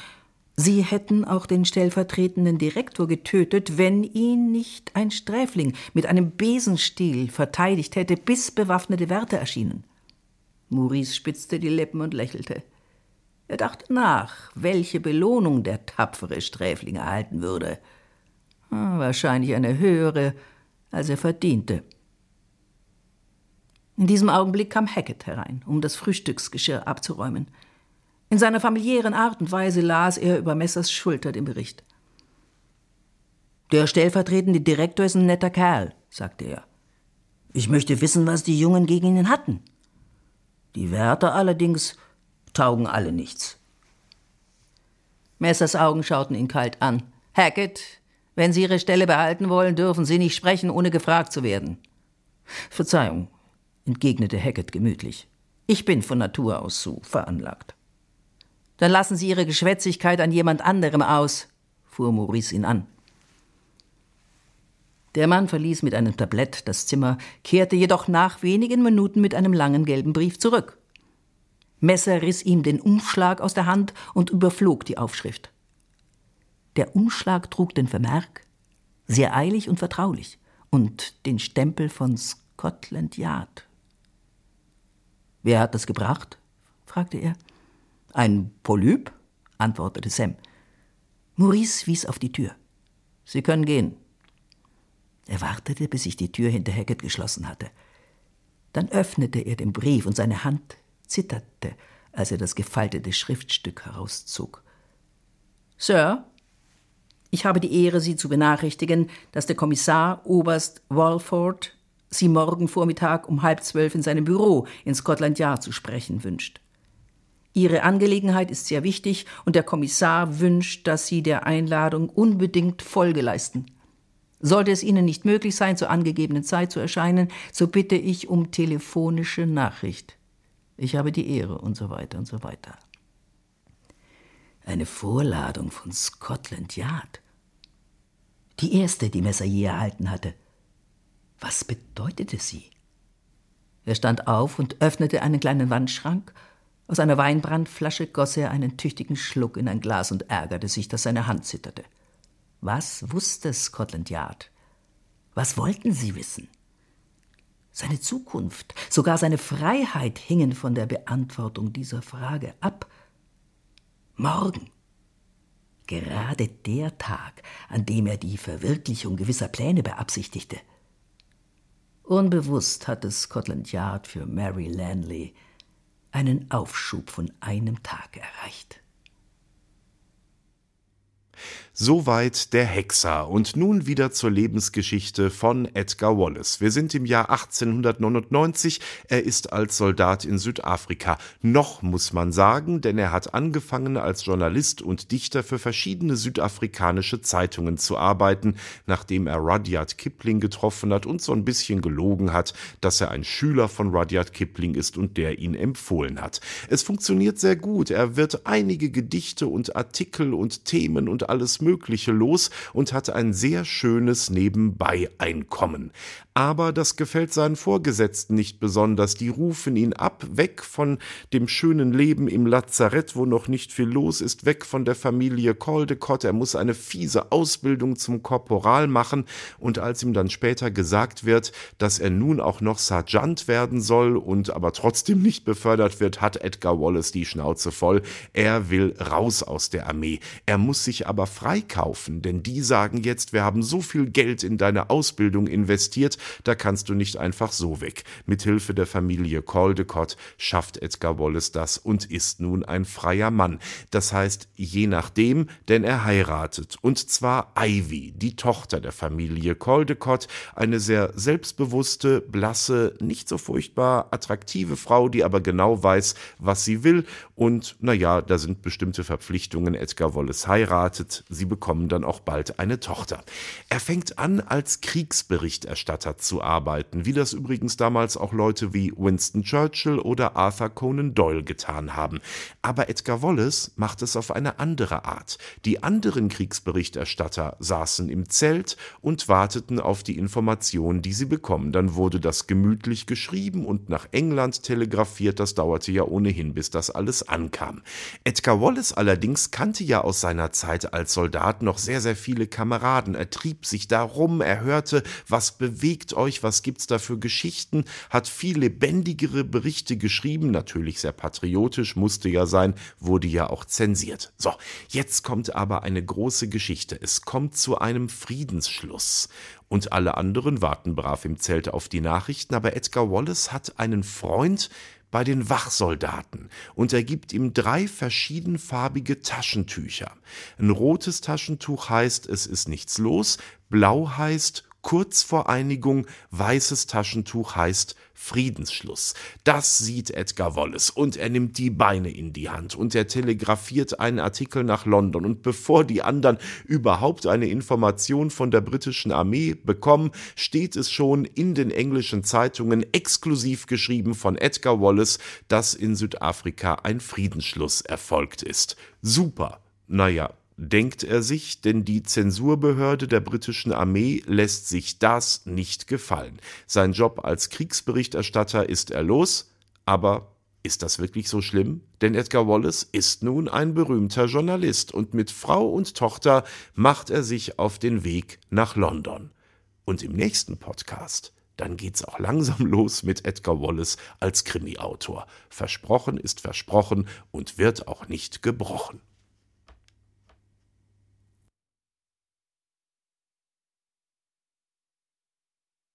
Sie hätten auch den stellvertretenden Direktor getötet, wenn ihn nicht ein Sträfling mit einem Besenstiel verteidigt hätte, bis bewaffnete Wärter erschienen. Maurice spitzte die Lippen und lächelte. Er dachte nach, welche Belohnung der tapfere Sträfling erhalten würde. Ah, wahrscheinlich eine höhere, als er verdiente. In diesem Augenblick kam Hackett herein, um das Frühstücksgeschirr abzuräumen. In seiner familiären Art und Weise las er über Messers Schulter den Bericht. Der stellvertretende Direktor ist ein netter Kerl, sagte er. Ich möchte wissen, was die Jungen gegen ihn hatten. Die Wärter allerdings taugen alle nichts. Messers Augen schauten ihn kalt an. Hackett, wenn Sie Ihre Stelle behalten wollen, dürfen Sie nicht sprechen, ohne gefragt zu werden. Verzeihung, entgegnete Hackett gemütlich. Ich bin von Natur aus so veranlagt. Dann lassen Sie Ihre Geschwätzigkeit an jemand anderem aus, fuhr Maurice ihn an. Der Mann verließ mit einem Tablett das Zimmer, kehrte jedoch nach wenigen Minuten mit einem langen gelben Brief zurück. Messer riss ihm den Umschlag aus der Hand und überflog die Aufschrift. Der Umschlag trug den Vermerk sehr eilig und vertraulich und den Stempel von Scotland Yard. Wer hat das gebracht? fragte er. Ein Polyp? antwortete Sam. Maurice wies auf die Tür. Sie können gehen. Er wartete, bis sich die Tür hinter Hackett geschlossen hatte. Dann öffnete er den Brief und seine Hand zitterte, als er das gefaltete Schriftstück herauszog. Sir, ich habe die Ehre, Sie zu benachrichtigen, dass der Kommissar Oberst Walford Sie morgen Vormittag um halb zwölf in seinem Büro in Scotland Yard zu sprechen wünscht. Ihre Angelegenheit ist sehr wichtig und der Kommissar wünscht, dass Sie der Einladung unbedingt Folge leisten. Sollte es Ihnen nicht möglich sein, zur angegebenen Zeit zu erscheinen, so bitte ich um telefonische Nachricht. Ich habe die Ehre und so weiter und so weiter. Eine Vorladung von Scotland Yard. Die erste, die Messer je erhalten hatte. Was bedeutete sie? Er stand auf und öffnete einen kleinen Wandschrank aus einer Weinbrandflasche goss er einen tüchtigen Schluck in ein Glas und ärgerte sich, dass seine Hand zitterte. Was wusste Scotland Yard? Was wollten sie wissen? Seine Zukunft, sogar seine Freiheit hingen von der Beantwortung dieser Frage ab. Morgen, gerade der Tag, an dem er die Verwirklichung gewisser Pläne beabsichtigte. Unbewusst hatte Scotland Yard für Mary Lanley einen Aufschub von einem Tag erreicht. Soweit der Hexer und nun wieder zur Lebensgeschichte von Edgar Wallace. Wir sind im Jahr 1899, er ist als Soldat in Südafrika. Noch muss man sagen, denn er hat angefangen als Journalist und Dichter für verschiedene südafrikanische Zeitungen zu arbeiten, nachdem er Rudyard Kipling getroffen hat und so ein bisschen gelogen hat, dass er ein Schüler von Rudyard Kipling ist und der ihn empfohlen hat. Es funktioniert sehr gut, er wird einige Gedichte und Artikel und Themen und alles Mögliche los und hat ein sehr schönes Nebenbei-Einkommen. Aber das gefällt seinen Vorgesetzten nicht besonders. Die rufen ihn ab, weg von dem schönen Leben im Lazarett, wo noch nicht viel los ist, weg von der Familie Caldecott. Er muss eine fiese Ausbildung zum Korporal machen. Und als ihm dann später gesagt wird, dass er nun auch noch Sergeant werden soll und aber trotzdem nicht befördert wird, hat Edgar Wallace die Schnauze voll. Er will raus aus der Armee. Er muss sich aber frei freikaufen, denn die sagen jetzt, wir haben so viel Geld in deine Ausbildung investiert, da kannst du nicht einfach so weg. Mithilfe der Familie Caldecott schafft Edgar Wallace das und ist nun ein freier Mann. Das heißt, je nachdem, denn er heiratet. Und zwar Ivy, die Tochter der Familie Caldecott, eine sehr selbstbewusste, blasse, nicht so furchtbar attraktive Frau, die aber genau weiß, was sie will. Und naja, da sind bestimmte Verpflichtungen. Edgar Wallace heiratet. Sie bekommen dann auch bald eine Tochter. Er fängt an, als Kriegsberichterstatter zu arbeiten, wie das übrigens damals auch Leute wie Winston Churchill oder Arthur Conan Doyle getan haben. Aber Edgar Wallace macht es auf eine andere Art. Die anderen Kriegsberichterstatter saßen im Zelt und warteten auf die Informationen, die sie bekommen. Dann wurde das gemütlich geschrieben und nach England telegrafiert. Das dauerte ja ohnehin, bis das alles ankam. Edgar Wallace allerdings kannte ja aus seiner Zeit als Soldat noch sehr, sehr viele Kameraden. Er trieb sich darum, er hörte, was bewegt euch, was gibt's da für Geschichten, hat viel lebendigere Berichte geschrieben, natürlich sehr patriotisch, musste ja sein, wurde ja auch zensiert. So, jetzt kommt aber eine große Geschichte. Es kommt zu einem Friedensschluss. Und alle anderen warten brav im Zelt auf die Nachrichten, aber Edgar Wallace hat einen Freund, bei den Wachsoldaten und er gibt ihm drei verschiedenfarbige Taschentücher. Ein rotes Taschentuch heißt, es ist nichts los, blau heißt, kurz vor Einigung, weißes Taschentuch heißt Friedensschluss. Das sieht Edgar Wallace und er nimmt die Beine in die Hand und er telegrafiert einen Artikel nach London und bevor die anderen überhaupt eine Information von der britischen Armee bekommen, steht es schon in den englischen Zeitungen exklusiv geschrieben von Edgar Wallace, dass in Südafrika ein Friedensschluss erfolgt ist. Super. Naja, denkt er sich, denn die Zensurbehörde der britischen Armee lässt sich das nicht gefallen. Sein Job als Kriegsberichterstatter ist er los, aber ist das wirklich so schlimm? Denn Edgar Wallace ist nun ein berühmter Journalist und mit Frau und Tochter macht er sich auf den Weg nach London. Und im nächsten Podcast, dann geht's auch langsam los mit Edgar Wallace als Krimiautor. Versprochen ist versprochen und wird auch nicht gebrochen.